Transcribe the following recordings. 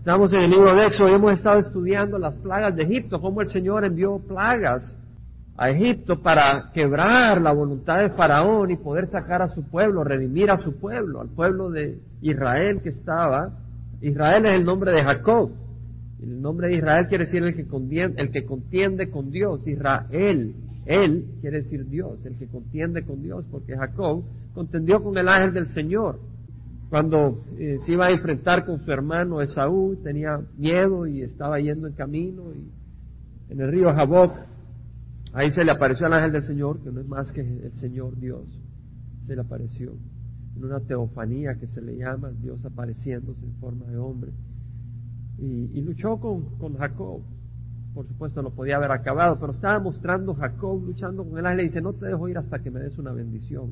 Estamos en el libro de Éxodo y hemos estado estudiando las plagas de Egipto, cómo el Señor envió plagas a Egipto para quebrar la voluntad de Faraón y poder sacar a su pueblo, redimir a su pueblo, al pueblo de Israel que estaba. Israel es el nombre de Jacob. El nombre de Israel quiere decir el que, contiende, el que contiende con Dios. Israel, él quiere decir Dios, el que contiende con Dios, porque Jacob contendió con el ángel del Señor. Cuando eh, se iba a enfrentar con su hermano Esaú, tenía miedo y estaba yendo en camino y en el río Jaboc, ahí se le apareció al ángel del Señor, que no es más que el Señor Dios, se le apareció en una teofanía que se le llama, Dios apareciéndose en forma de hombre. Y, luchó con, con Jacob, por supuesto no podía haber acabado, pero estaba mostrando Jacob luchando con el ángel y dice, no te dejo ir hasta que me des una bendición.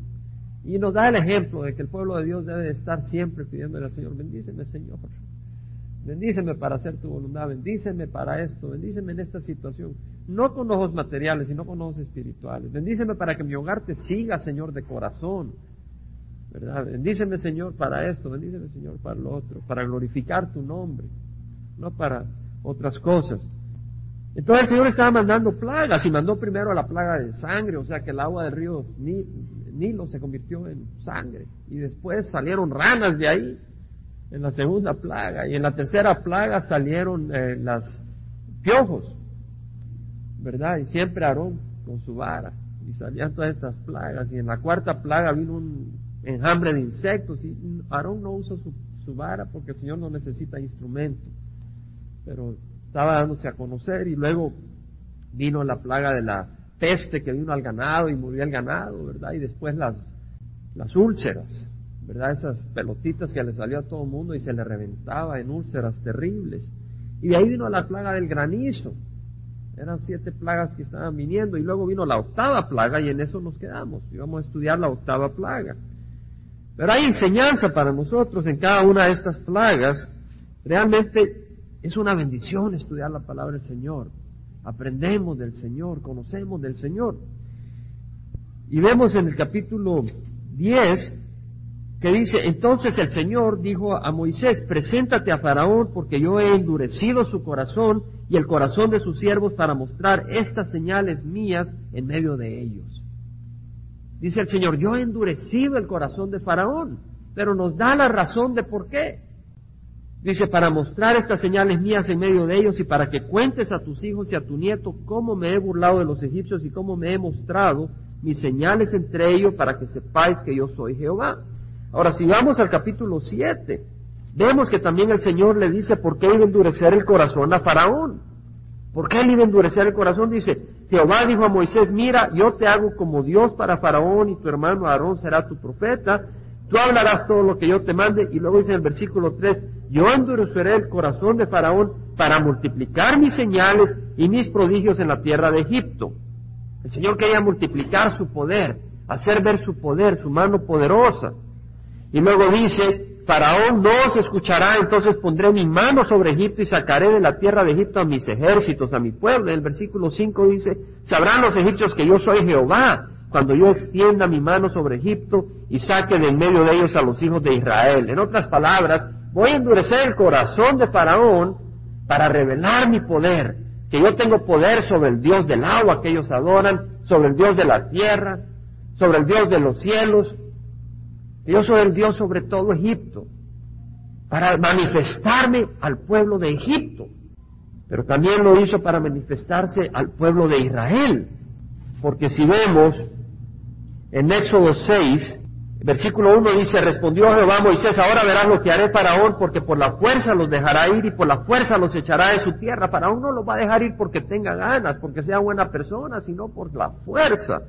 Y nos da el ejemplo de que el pueblo de Dios debe estar siempre pidiéndole al Señor, bendíceme Señor, bendíceme para hacer tu voluntad, bendíceme para esto, bendíceme en esta situación, no con ojos materiales, sino con ojos espirituales, bendíceme para que mi hogar te siga, Señor, de corazón, ¿verdad? Bendíceme Señor para esto, bendíceme Señor para lo otro, para glorificar tu nombre, no para otras cosas. Entonces el Señor estaba mandando plagas y mandó primero la plaga de sangre, o sea que el agua del río Nilo se convirtió en sangre. Y después salieron ranas de ahí en la segunda plaga. Y en la tercera plaga salieron eh, las piojos, ¿verdad? Y siempre Aarón con su vara. Y salían todas estas plagas. Y en la cuarta plaga vino un enjambre de insectos. Y Aarón no usó su, su vara porque el Señor no necesita instrumento, pero estaba dándose a conocer. Y luego vino la plaga de la peste que vino al ganado y murió el ganado, ¿verdad? Y después las, las úlceras, ¿verdad? Esas pelotitas que le salió a todo el mundo y se le reventaba en úlceras terribles. Y de ahí vino la plaga del granizo. Eran siete plagas que estaban viniendo y luego vino la octava plaga y en eso nos quedamos. Y vamos a estudiar la octava plaga. Pero hay enseñanza para nosotros en cada una de estas plagas. Realmente es una bendición estudiar la palabra del Señor aprendemos del Señor, conocemos del Señor. Y vemos en el capítulo 10 que dice, entonces el Señor dijo a Moisés, preséntate a Faraón porque yo he endurecido su corazón y el corazón de sus siervos para mostrar estas señales mías en medio de ellos. Dice el Señor, yo he endurecido el corazón de Faraón, pero nos da la razón de por qué. Dice, para mostrar estas señales mías en medio de ellos y para que cuentes a tus hijos y a tu nieto cómo me he burlado de los egipcios y cómo me he mostrado mis señales entre ellos para que sepáis que yo soy Jehová. Ahora, si vamos al capítulo 7, vemos que también el Señor le dice por qué iba a endurecer el corazón a Faraón. ¿Por qué él iba a endurecer el corazón? Dice, Jehová dijo a Moisés, mira, yo te hago como Dios para Faraón y tu hermano Aarón será tu profeta Tú hablarás todo lo que yo te mande y luego dice en el versículo 3, yo endureceré el corazón de Faraón para multiplicar mis señales y mis prodigios en la tierra de Egipto. El Señor quería multiplicar su poder, hacer ver su poder, su mano poderosa. Y luego dice, Faraón no os escuchará, entonces pondré mi mano sobre Egipto y sacaré de la tierra de Egipto a mis ejércitos, a mi pueblo. En el versículo 5 dice, sabrán los egipcios que yo soy Jehová, cuando yo extienda mi mano sobre Egipto y saque de en medio de ellos a los hijos de Israel. En otras palabras, voy a endurecer el corazón de Faraón para revelar mi poder, que yo tengo poder sobre el Dios del agua que ellos adoran, sobre el Dios de la tierra, sobre el Dios de los cielos, yo soy el Dios sobre todo Egipto, para manifestarme al pueblo de Egipto. Pero también lo hizo para manifestarse al pueblo de Israel. Porque si vemos en Éxodo 6, versículo 1 dice, respondió Jehová a Moisés, ahora verás lo que haré Faraón, porque por la fuerza los dejará ir y por la fuerza los echará de su tierra. Faraón no los va a dejar ir porque tenga ganas, porque sea buena persona, sino por la fuerza.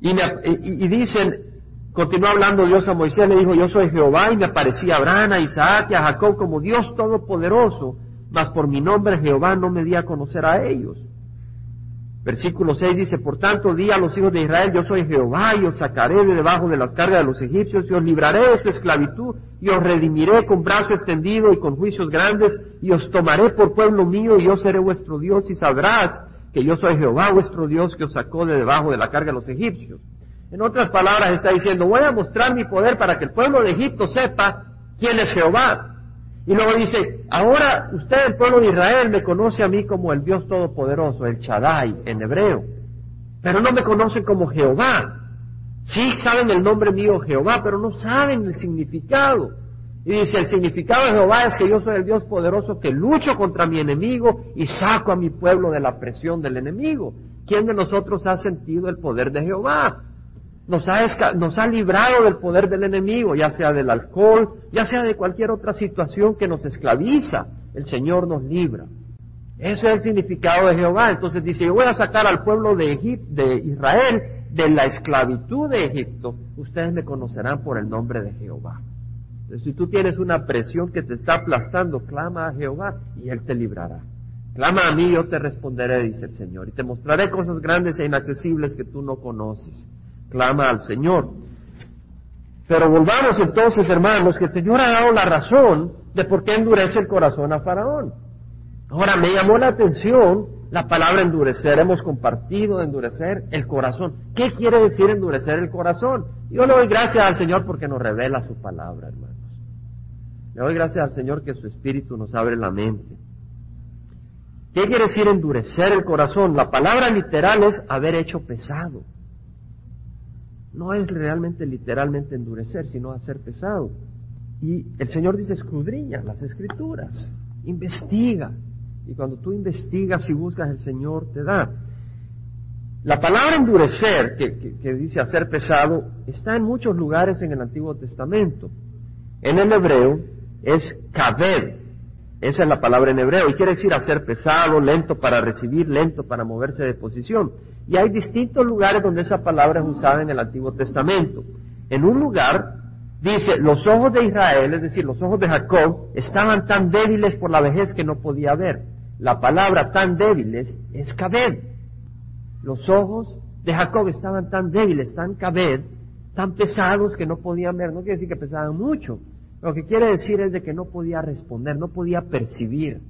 Y, y, dicen, continuó hablando Dios a Moisés, le dijo, yo soy Jehová, y me aparecía a Abraham, a Isaac y a Jacob como Dios Todopoderoso, mas por mi nombre Jehová no me di a conocer a ellos. Versículo 6 dice, por tanto di a los hijos de Israel, yo soy Jehová y os sacaré de debajo de la carga de los egipcios y os libraré de su esclavitud y os redimiré con brazo extendido y con juicios grandes y os tomaré por pueblo mío y yo seré vuestro Dios y sabrás que yo soy Jehová vuestro Dios que os sacó de debajo de la carga de los egipcios. En otras palabras está diciendo, voy a mostrar mi poder para que el pueblo de Egipto sepa quién es Jehová. Y luego dice, ahora usted, el pueblo de Israel, me conoce a mí como el Dios Todopoderoso, el Shaddai en hebreo, pero no me conocen como Jehová. Sí saben el nombre mío Jehová, pero no saben el significado. Y dice, el significado de Jehová es que yo soy el Dios poderoso que lucho contra mi enemigo y saco a mi pueblo de la presión del enemigo. ¿Quién de nosotros ha sentido el poder de Jehová? Nos ha, nos ha librado del poder del enemigo, ya sea del alcohol, ya sea de cualquier otra situación que nos esclaviza. El Señor nos libra. Ese es el significado de Jehová. Entonces dice, yo voy a sacar al pueblo de, de Israel de la esclavitud de Egipto. Ustedes me conocerán por el nombre de Jehová. Entonces, si tú tienes una presión que te está aplastando, clama a Jehová y Él te librará. Clama a mí, yo te responderé, dice el Señor, y te mostraré cosas grandes e inaccesibles que tú no conoces. Clama al Señor. Pero volvamos entonces, hermanos, que el Señor ha dado la razón de por qué endurece el corazón a Faraón. Ahora, me llamó la atención la palabra endurecer. Hemos compartido endurecer el corazón. ¿Qué quiere decir endurecer el corazón? Yo le doy gracias al Señor porque nos revela su palabra, hermanos. Le doy gracias al Señor que su Espíritu nos abre la mente. ¿Qué quiere decir endurecer el corazón? La palabra literal es haber hecho pesado. No es realmente literalmente endurecer, sino hacer pesado. Y el Señor dice, escudriña las escrituras, investiga. Y cuando tú investigas y buscas, el Señor te da. La palabra endurecer, que, dice hacer pesado, está en muchos lugares en el Antiguo Testamento. En el hebreo es kabed, esa es la palabra en hebreo y quiere decir hacer pesado, lento para recibir, lento para moverse de posición. Y hay distintos lugares donde esa palabra es usada en el Antiguo Testamento. En un lugar dice, los ojos de Israel, es decir, los ojos de Jacob, estaban tan débiles por la vejez que no podía ver. La palabra tan débiles es cabed. Los ojos de Jacob estaban tan débiles, tan cabed, tan pesados que no podían ver. No quiere decir que pesaban mucho, lo que quiere decir es de que no podía responder, no podía percibir,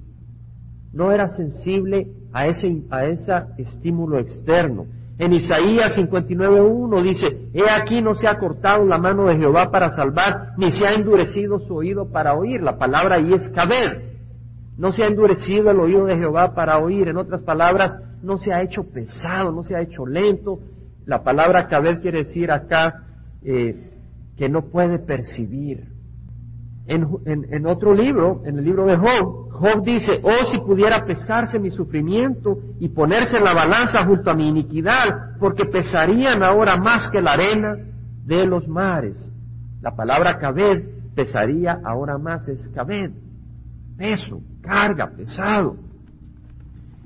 no era sensible a ese, a ese estímulo externo. En Isaías 59.1 dice, He aquí no se ha cortado la mano de Jehová para salvar, ni se ha endurecido su oído para oír. La palabra ahí es caber. No se ha endurecido el oído de Jehová para oír. En otras palabras, no se ha hecho pesado, no se ha hecho lento. La palabra caber quiere decir acá eh, que no puede percibir. En, otro libro, en el libro de Job, Job dice, oh si pudiera pesarse mi sufrimiento y ponerse en la balanza junto a mi iniquidad, porque pesarían ahora más que la arena de los mares. La palabra cabed, pesaría ahora más es cabed, peso, carga, pesado.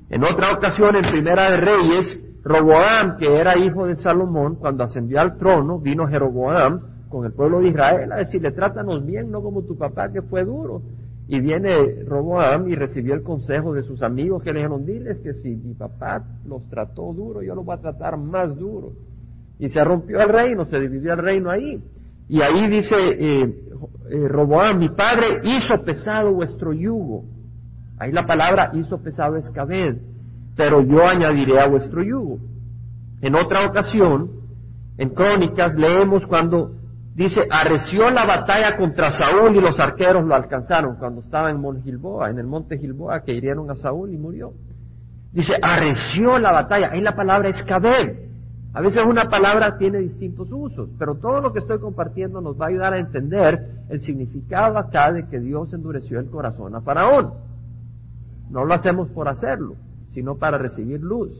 En otra ocasión, en Primera de Reyes, Roboam, que era hijo de Salomón, cuando ascendió al trono, vino Jeroboam, con el pueblo de Israel a decirle, trátanos bien, no como tu papá que fue duro. Y viene Roboam y recibió el consejo de sus amigos que le dijeron, diles que si mi papá los trató duro, yo los voy a tratar más duro. Y se rompió el reino, se dividió el reino ahí. Y ahí dice eh, eh, Roboam, mi padre hizo pesado vuestro yugo. Ahí la palabra hizo pesado es cabed, pero yo añadiré a vuestro yugo. En otra ocasión, en Crónicas, leemos cuando Dice, arreció la batalla contra Saúl y los arqueros lo alcanzaron cuando estaba en Monte Gilboa, en el monte Gilboa, que hirieron a Saúl y murió. Dice, arreció la batalla. Ahí la palabra es caber. A veces una palabra tiene distintos usos, pero todo lo que estoy compartiendo nos va a ayudar a entender el significado acá de que Dios endureció el corazón a Faraón. No lo hacemos por hacerlo, sino para recibir luz.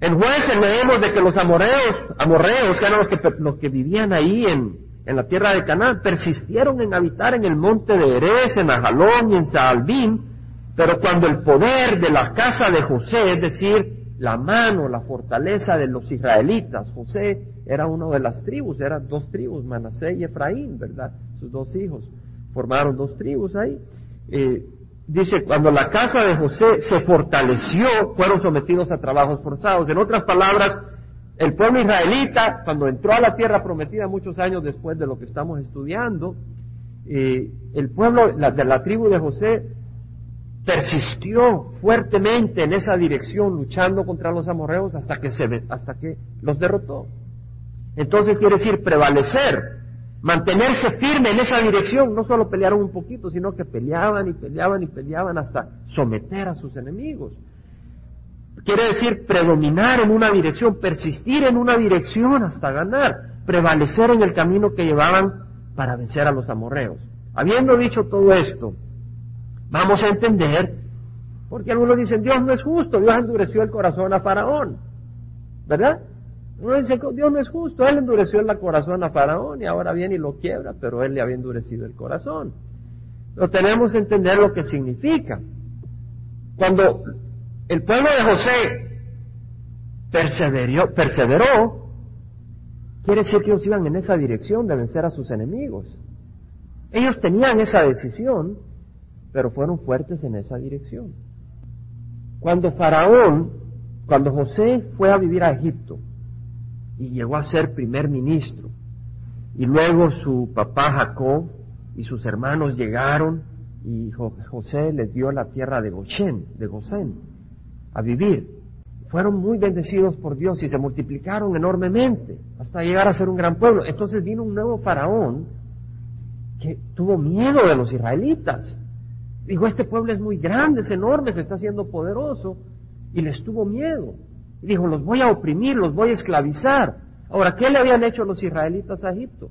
En jueces leemos de que los amorreos, amorreos, que eran los que, los que vivían ahí en, en la tierra de Canaán, persistieron en habitar en el monte de Erez, en Ajalón y en Saalbín, pero cuando el poder de la casa de José, es decir, la mano, la fortaleza de los israelitas, José era uno de las tribus, eran dos tribus, Manasé y Efraín, ¿verdad? Sus dos hijos formaron dos tribus ahí. Eh, dice, cuando la casa de José se fortaleció, fueron sometidos a trabajos forzados. En otras palabras, el pueblo israelita, cuando entró a la tierra prometida muchos años después de lo que estamos estudiando, eh, el pueblo de la tribu de José persistió fuertemente en esa dirección, luchando contra los amorreos hasta que, se, hasta que los derrotó. Entonces quiere decir prevalecer, mantenerse firme en esa dirección. No solo pelearon un poquito, sino que peleaban y peleaban y peleaban hasta someter a sus enemigos. Quiere decir predominar en una dirección, persistir en una dirección hasta ganar, prevalecer en el camino que llevaban para vencer a los amorreos. Habiendo dicho todo esto, vamos a entender, porque algunos dicen, Dios no es justo, Dios endureció el corazón a Faraón, ¿verdad? Dios no es justo, Él endureció el corazón a Faraón y ahora viene y lo quiebra, pero Él le había endurecido el corazón. Pero tenemos que entender lo que significa. Cuando el pueblo de José perseveró, perseveró, quiere decir que ellos iban en esa dirección de vencer a sus enemigos. Ellos tenían esa decisión, pero fueron fuertes en esa dirección. Cuando Faraón, cuando José fue a vivir a Egipto y llegó a ser primer ministro, y luego su papá Jacob y sus hermanos llegaron y José les dio la tierra de Goshen, de Gosén, a vivir. Fueron muy bendecidos por Dios y se multiplicaron enormemente hasta llegar a ser un gran pueblo. Entonces vino un nuevo faraón que tuvo miedo de los israelitas. Dijo, este pueblo es muy grande, es enorme, se está haciendo poderoso, y les tuvo miedo. Dijo, los voy a oprimir, los voy a esclavizar. Ahora, ¿qué le habían hecho los israelitas a Egipto?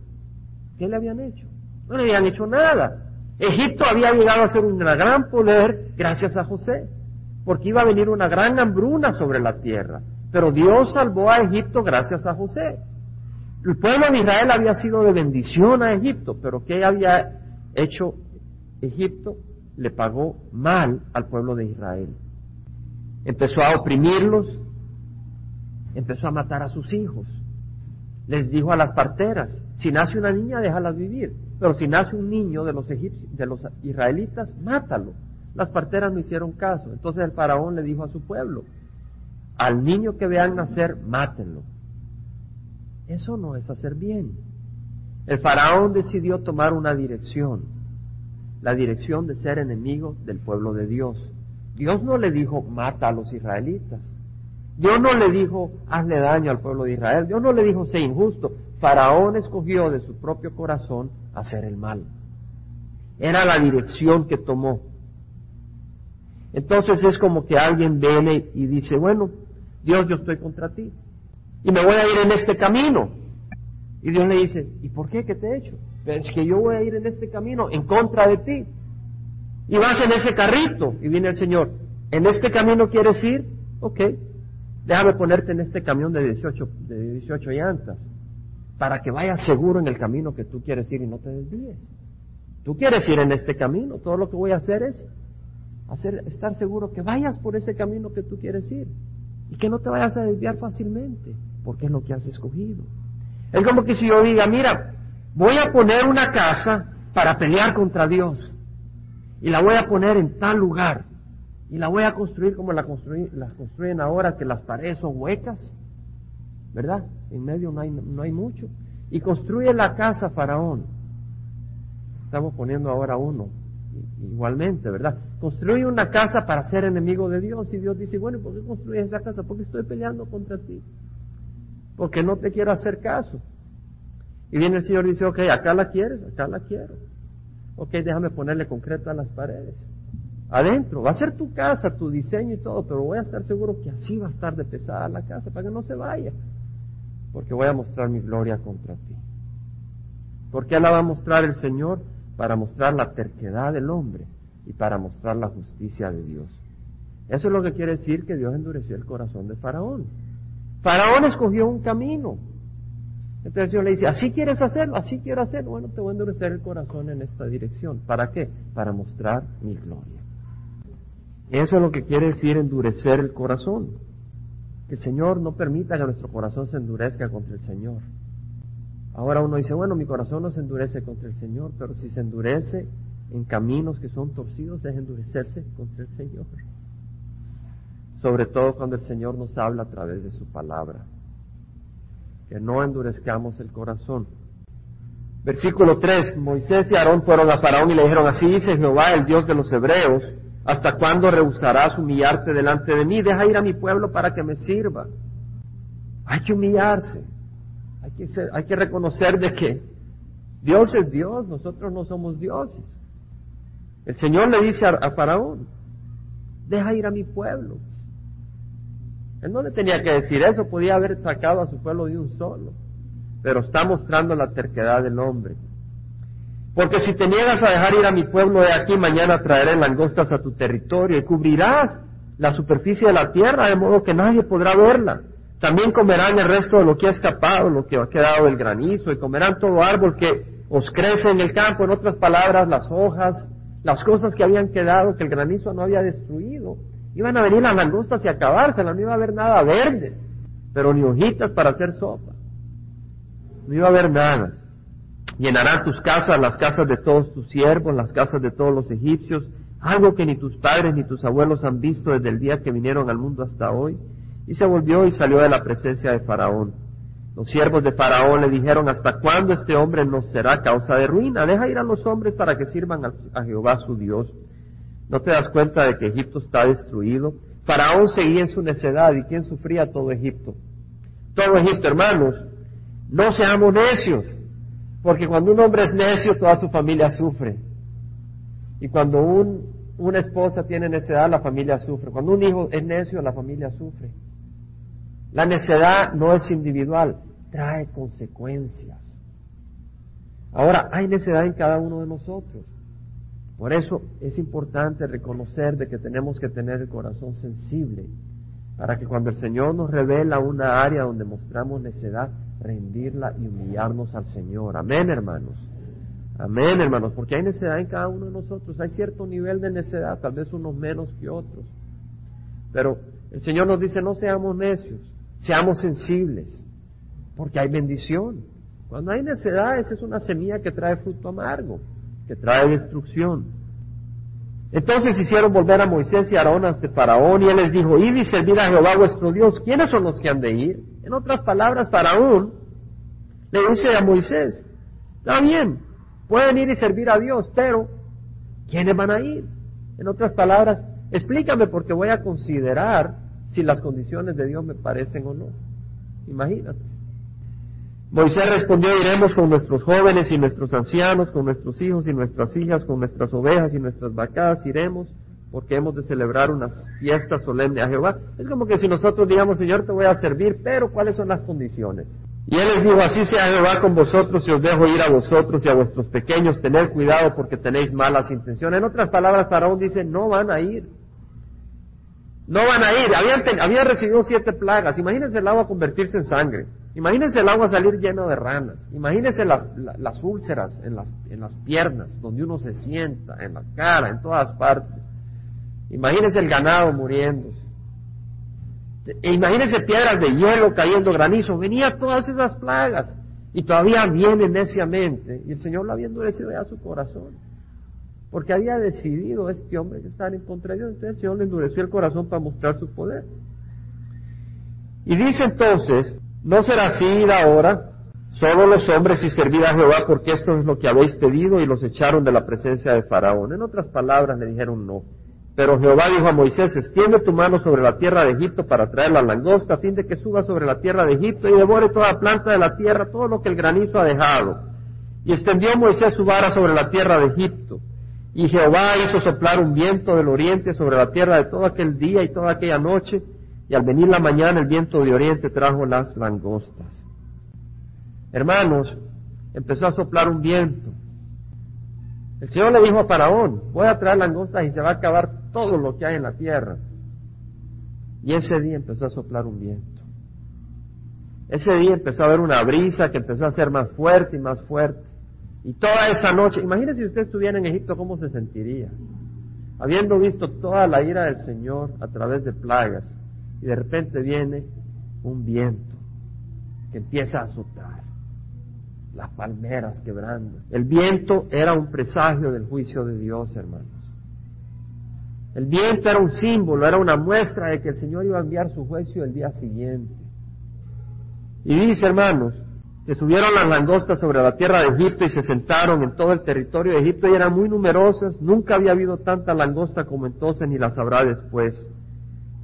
¿Qué le habían hecho? No le habían hecho nada. Egipto había llegado a ser un gran poder gracias a José porque iba a venir una gran hambruna sobre la tierra. Pero Dios salvó a Egipto gracias a José. El pueblo de Israel había sido de bendición a Egipto, pero ¿qué había hecho Egipto? Le pagó mal al pueblo de Israel. Empezó a oprimirlos, empezó a matar a sus hijos. Les dijo a las parteras, si nace una niña, déjalas vivir, pero si nace un niño de los, de los israelitas, mátalo. Las parteras no hicieron caso. Entonces el faraón le dijo a su pueblo, al niño que vean nacer, mátenlo. Eso no es hacer bien. El faraón decidió tomar una dirección, la dirección de ser enemigo del pueblo de Dios. Dios no le dijo, mata a los israelitas. Dios no le dijo, hazle daño al pueblo de Israel. Dios no le dijo, sé injusto. Faraón escogió de su propio corazón hacer el mal. Era la dirección que tomó. Entonces es como que alguien viene y dice, bueno, Dios, yo estoy contra ti. Y me voy a ir en este camino. Y Dios le dice, ¿y por qué? ¿Qué te he hecho? Es que yo voy a ir en este camino en contra de ti. Y vas en ese carrito. Y viene el Señor, ¿en este camino quieres ir? Ok, déjame ponerte en este camión de 18, de 18 llantas. Para que vayas seguro en el camino que tú quieres ir y no te desvíes. Tú quieres ir en este camino. Todo lo que voy a hacer es hacer, estar seguro que vayas por ese camino que tú quieres ir y que no te vayas a desviar fácilmente, porque es lo que has escogido. Es como que si yo diga, mira, voy a poner una casa para pelear contra Dios y la voy a poner en tal lugar y la voy a construir como la las construyen ahora, que las paredes son huecas, ¿verdad? En medio no hay, no hay mucho. Y construye la casa Faraón. Estamos poniendo ahora uno igualmente, ¿verdad? Construye una casa para ser enemigo de Dios y Dios dice, bueno, ¿por qué construyes esa casa? Porque estoy peleando contra ti. Porque no te quiero hacer caso. Y viene el Señor y dice, ok, acá la quieres, acá la quiero. Ok, déjame ponerle concreto a las paredes. Adentro, va a ser tu casa, tu diseño y todo, pero voy a estar seguro que así va a estar de pesada la casa para que no se vaya. Porque voy a mostrar mi gloria contra ti. ¿Por qué la va a mostrar el Señor? para mostrar la terquedad del hombre y para mostrar la justicia de Dios. Eso es lo que quiere decir que Dios endureció el corazón de Faraón. Faraón escogió un camino. Entonces Dios le dice, así quieres hacerlo, así quiero hacerlo. Bueno, te voy a endurecer el corazón en esta dirección. ¿Para qué? Para mostrar mi gloria. Eso es lo que quiere decir endurecer el corazón. Que el Señor no permita que nuestro corazón se endurezca contra el Señor. Ahora uno dice, bueno, mi corazón no se endurece contra el Señor, pero si se endurece en caminos que son torcidos, es endurecerse contra el Señor. Sobre todo cuando el Señor nos habla a través de su palabra. Que no endurezcamos el corazón. Versículo 3. Moisés y Aarón fueron a Faraón y le dijeron, así dice Jehová, el Dios de los hebreos, ¿hasta cuándo rehusarás humillarte delante de mí? Deja ir a mi pueblo para que me sirva. Hay que humillarse. Hay que, hay que reconocer de que Dios es Dios, nosotros no somos dioses. El Señor le dice a, Faraón, deja ir a mi pueblo. Él no le tenía que decir eso, podía haber sacado a su pueblo de un solo, pero está mostrando la terquedad del hombre. Porque si te niegas a dejar ir a mi pueblo de aquí, mañana traeré langostas a tu territorio y cubrirás la superficie de la tierra de modo que nadie podrá verla. También comerán el resto de lo que ha escapado, lo que ha quedado del granizo, y comerán todo árbol que os crece en el campo, en otras palabras, las hojas, las cosas que habían quedado, que el granizo no había destruido. Iban a venir las langostas y acabárselas, no iba a haber nada verde, pero ni hojitas para hacer sopa. No iba a haber nada. Llenarán tus casas, las casas de todos tus siervos, las casas de todos los egipcios, algo que ni tus padres ni tus abuelos han visto desde el día que vinieron al mundo hasta hoy. Y se volvió y salió de la presencia de Faraón. Los siervos de Faraón le dijeron, ¿hasta cuándo este hombre nos será causa de ruina? Deja ir a los hombres para que sirvan a, Jehová su Dios. ¿No te das cuenta de que Egipto está destruido? Faraón seguía en su necedad y ¿quién sufría todo Egipto? Todo Egipto, hermanos, no seamos necios, porque cuando un hombre es necio, toda su familia sufre. Y cuando un, una esposa tiene necedad, la familia sufre. Cuando un hijo es necio, la familia sufre. La necedad no es individual, trae consecuencias. Ahora, hay necedad en cada uno de nosotros. Por eso es importante reconocer de que tenemos que tener el corazón sensible para que cuando el Señor nos revela una área donde mostramos necedad, rendirla y humillarnos al Señor. Amén, hermanos. Amén, hermanos, porque hay necedad en cada uno de nosotros. Hay cierto nivel de necedad, tal vez unos menos que otros. Pero el Señor nos dice, no seamos necios. Seamos sensibles, porque hay bendición. Cuando hay necedad, esa es una semilla que trae fruto amargo, que trae destrucción. Entonces hicieron volver a Moisés y Aarón ante Faraón y él les dijo, id y servir a Jehová vuestro Dios. ¿Quiénes son los que han de ir? En otras palabras, Faraón le dice a Moisés, está bien, pueden ir y servir a Dios, pero ¿quiénes van a ir? En otras palabras, explícame porque voy a considerar si las condiciones de Dios me parecen o no. Imagínate. Moisés respondió, iremos con nuestros jóvenes y nuestros ancianos, con nuestros hijos y nuestras hijas, con nuestras ovejas y nuestras vacas, iremos porque hemos de celebrar una fiesta solemne a Jehová. Es como que si nosotros digamos, Señor, te voy a servir, pero ¿cuáles son las condiciones? Y él les dijo, así sea Jehová con vosotros y os dejo ir a vosotros y a vuestros pequeños, tener cuidado porque tenéis malas intenciones. En otras palabras, Faraón dice, no van a ir. No van a ir. Habían, recibido siete plagas. Imagínense el agua convertirse en sangre. Imagínense el agua salir lleno de ranas. Imagínense las, las, úlceras en las, en las piernas, donde uno se sienta, en la cara, en todas partes. Imagínense el ganado muriéndose. E imagínense piedras de hielo cayendo granizo. Venían todas esas plagas. Y todavía viene neciamente. Y el Señor lo había endurecido ya su corazón porque había decidido este hombre que estaba en contra de Dios. Entonces el Señor le endureció el corazón para mostrar su poder. Y dice entonces, no será así ahora, solo los hombres y servir a Jehová, porque esto es lo que habéis pedido, y los echaron de la presencia de Faraón. En otras palabras le dijeron no. Pero Jehová dijo a Moisés, extiende tu mano sobre la tierra de Egipto para traer la langosta, a fin de que suba sobre la tierra de Egipto y devore toda planta de la tierra, todo lo que el granizo ha dejado. Y extendió Moisés su vara sobre la tierra de Egipto, y Jehová hizo soplar un viento del oriente sobre la tierra de todo aquel día y toda aquella noche, y al venir la mañana el viento de oriente trajo las langostas. Hermanos, empezó a soplar un viento. El Señor le dijo a Faraón, voy a traer langostas y se va a acabar todo lo que hay en la tierra. Y ese día empezó a soplar un viento. Ese día empezó a haber una brisa que empezó a ser más fuerte y más fuerte. Y toda esa noche, imagínese si usted estuviera en Egipto, ¿cómo se sentiría? Habiendo visto toda la ira del Señor a través de plagas, y de repente viene un viento que empieza a azotar las palmeras quebrando. El viento era un presagio del juicio de Dios, hermanos. El viento era un símbolo, era una muestra de que el Señor iba a enviar su juicio el día siguiente. Y dice, hermanos, que subieron las langostas sobre la tierra de Egipto y se sentaron en todo el territorio de Egipto y eran muy numerosas. Nunca había habido tanta langosta como entonces ni las habrá después.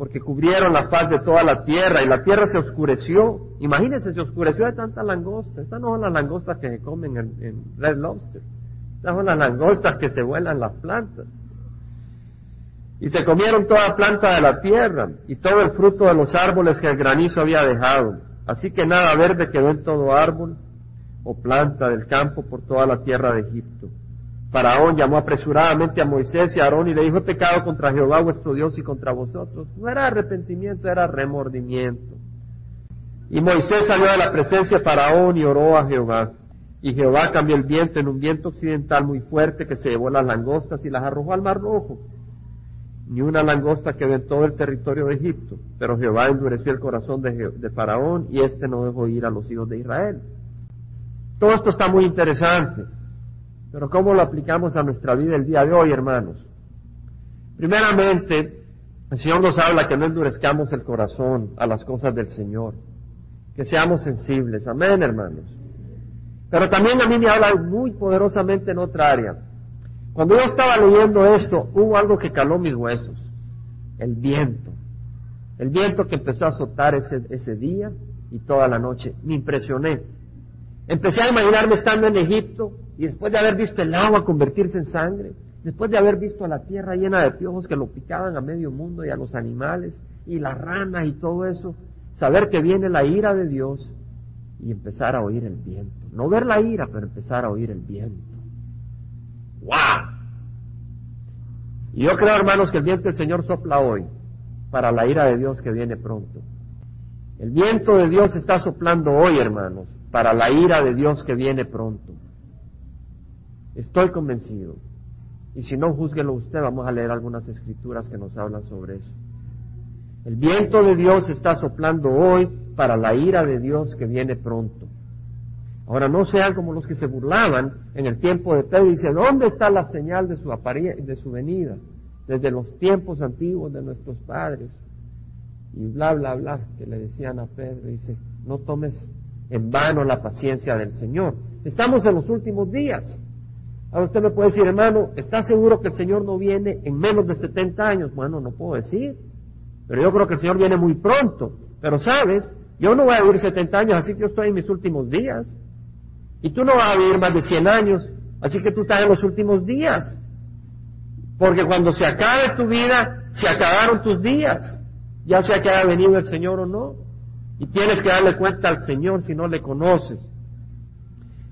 Porque cubrieron la faz de toda la tierra y la tierra se oscureció. Imagínense, se oscureció de tanta langosta. Estas no son las langostas que se comen en, en Red Lobster. Estas son las langostas que se vuelan las plantas. Y se comieron toda planta de la tierra y todo el fruto de los árboles que el granizo había dejado. Así que nada verde quedó en todo árbol o planta del campo por toda la tierra de Egipto. Faraón llamó apresuradamente a Moisés y a Aarón y le dijo, pecado contra Jehová vuestro Dios y contra vosotros. No era arrepentimiento, era remordimiento. Y Moisés salió de la presencia de Faraón y oró a Jehová. Y Jehová cambió el viento en un viento occidental muy fuerte que se llevó las langostas y las arrojó al mar rojo ni una langosta quedó en todo el territorio de Egipto, pero Jehová endureció el corazón de, Faraón y éste no dejó ir a los hijos de Israel. Todo esto está muy interesante, pero ¿cómo lo aplicamos a nuestra vida el día de hoy, hermanos? Primeramente, el Señor nos habla que no endurezcamos el corazón a las cosas del Señor, que seamos sensibles. Amén, hermanos. Pero también a mí me habla muy poderosamente en otra área. Cuando yo estaba leyendo esto, hubo algo que caló mis huesos, el viento. El viento que empezó a azotar ese, ese día y toda la noche. Me impresioné. Empecé a imaginarme estando en Egipto y después de haber visto el agua convertirse en sangre, después de haber visto a la tierra llena de piojos que lo picaban a medio mundo y a los animales y las ranas y todo eso, saber que viene la ira de Dios y empezar a oír el viento. No ver la ira, pero empezar a oír el viento. ¡Wow! Y yo creo, hermanos, que el viento del Señor sopla hoy para la ira de Dios que viene pronto. El viento de Dios está soplando hoy, hermanos, para la ira de Dios que viene pronto. Estoy convencido. Y si no, júzguelo usted, vamos a leer algunas escrituras que nos hablan sobre eso. El viento de Dios está soplando hoy para la ira de Dios que viene pronto. Ahora no sean como los que se burlaban en el tiempo de Pedro y ¿dónde está la señal de su, de su venida? Desde los tiempos antiguos de nuestros padres. Y bla, bla, bla, que le decían a Pedro, dice, no tomes en vano la paciencia del Señor. Estamos en los últimos días. Ahora usted me puede decir, hermano, ¿está seguro que el Señor no viene en menos de 70 años? Bueno, no puedo decir. Pero yo creo que el Señor viene muy pronto. Pero sabes, yo no voy a vivir 70 años, así que yo estoy en mis últimos días. Y tú no vas a vivir más de 100 años, así que tú estás en los últimos días. Porque cuando se acabe tu vida, se acabaron tus días, ya sea que haya venido el Señor o no. Y tienes que darle cuenta al Señor si no le conoces.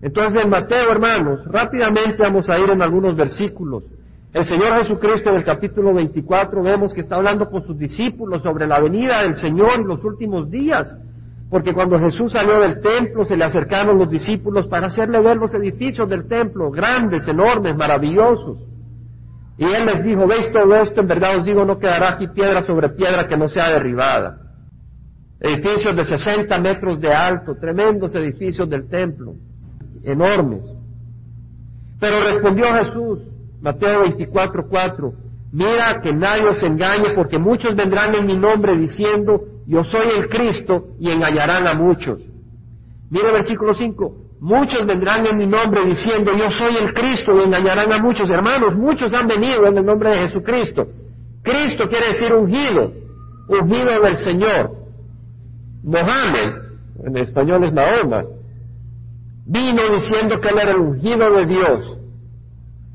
Entonces en Mateo, hermanos, rápidamente vamos a ir en algunos versículos. El Señor Jesucristo en el capítulo 24 vemos que está hablando con sus discípulos sobre la venida del Señor en los últimos días. Porque cuando Jesús salió del templo se le acercaron los discípulos para hacerle ver los edificios del templo, grandes, enormes, maravillosos. Y él les dijo, veis todo esto, en verdad os digo, no quedará aquí piedra sobre piedra que no sea derribada. Edificios de 60 metros de alto, tremendos edificios del templo, enormes. Pero respondió Jesús, Mateo 24, 4, mira que nadie os engañe porque muchos vendrán en mi nombre diciendo, yo soy el Cristo y engañarán a muchos. Mire versículo 5, muchos vendrán en mi nombre diciendo yo soy el Cristo y engañarán a muchos hermanos, muchos han venido en el nombre de Jesucristo. Cristo quiere decir ungido, ungido del Señor. Mohammed, en español es Mahoma, vino diciendo que él era el ungido de Dios,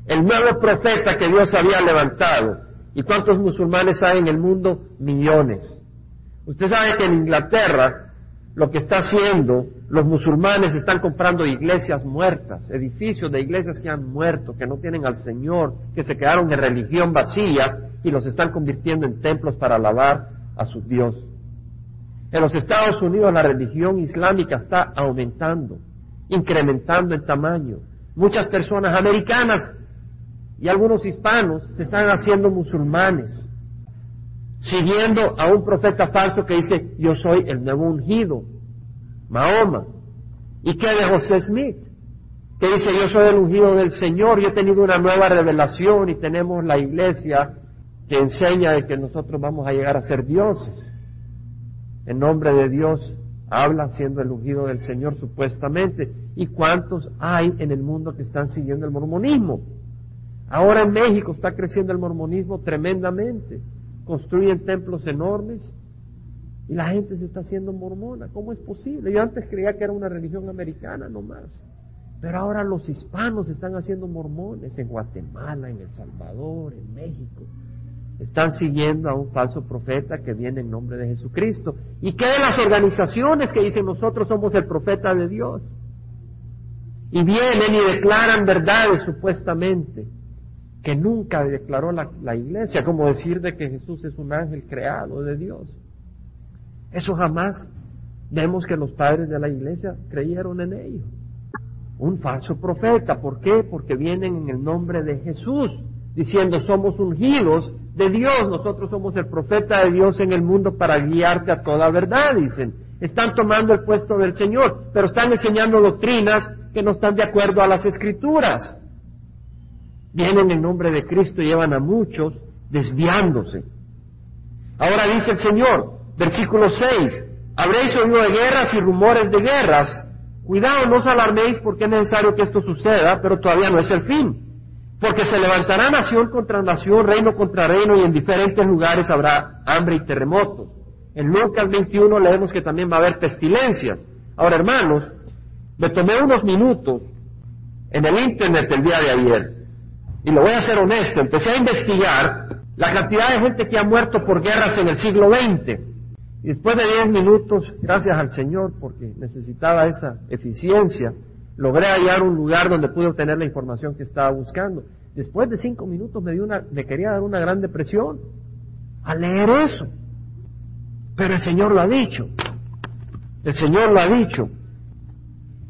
el nuevo profeta que Dios había levantado. ¿Y cuántos musulmanes hay en el mundo? Millones. Usted sabe que en Inglaterra lo que está haciendo, los musulmanes están comprando iglesias muertas, edificios de iglesias que han muerto, que no tienen al Señor, que se quedaron en religión vacía y los están convirtiendo en templos para alabar a su Dios. En los Estados Unidos la religión islámica está aumentando, incrementando en tamaño. Muchas personas americanas y algunos hispanos se están haciendo musulmanes siguiendo a un profeta falso que dice, yo soy el nuevo ungido, Mahoma. ¿Y qué de José Smith? Que dice, yo soy el ungido del Señor, yo he tenido una nueva revelación y tenemos la iglesia que enseña de que nosotros vamos a llegar a ser dioses. En nombre de Dios habla siendo el ungido del Señor supuestamente. ¿Y cuántos hay en el mundo que están siguiendo el mormonismo? Ahora en México está creciendo el mormonismo tremendamente. construyen templos enormes y la gente se está haciendo mormona. ¿Cómo es posible? Yo antes creía que era una religión americana nomás. Pero ahora los hispanos están haciendo mormones en Guatemala, en El Salvador, en México. Están siguiendo a un falso profeta que viene en nombre de Jesucristo. ¿Y qué de las organizaciones que dicen nosotros somos el profeta de Dios? Y vienen y declaran verdades supuestamente que nunca declaró la, la iglesia, como decir de que Jesús es un ángel creado de Dios. Eso jamás vemos que los padres de la iglesia creyeron en ello. Un falso profeta, ¿por qué? Porque vienen en el nombre de Jesús, diciendo somos ungidos de Dios, nosotros somos el profeta de Dios en el mundo para guiarte a toda verdad, dicen. Están tomando el puesto del Señor, pero están enseñando doctrinas que no están de acuerdo a las escrituras. Vienen en nombre de Cristo y llevan a muchos desviándose. Ahora dice el Señor, versículo 6, habréis oído de guerras y rumores de guerras. Cuidado, no os alarméis porque es necesario que esto suceda, pero todavía no es el fin. Porque se levantará nación contra nación, reino contra reino, y en diferentes lugares habrá hambre y terremotos. En Lucas 21 leemos que también va a haber pestilencias. Ahora, hermanos, me tomé unos minutos en el Internet el día de ayer, y lo voy a ser honesto, empecé a investigar la cantidad de gente que ha muerto por guerras en el siglo XX. Y después de diez minutos, gracias al Señor, porque necesitaba esa eficiencia, logré hallar un lugar donde pude obtener la información que estaba buscando. Después de cinco minutos me, dio una, me quería dar una gran depresión al leer eso. Pero el Señor lo ha dicho. El Señor lo ha dicho.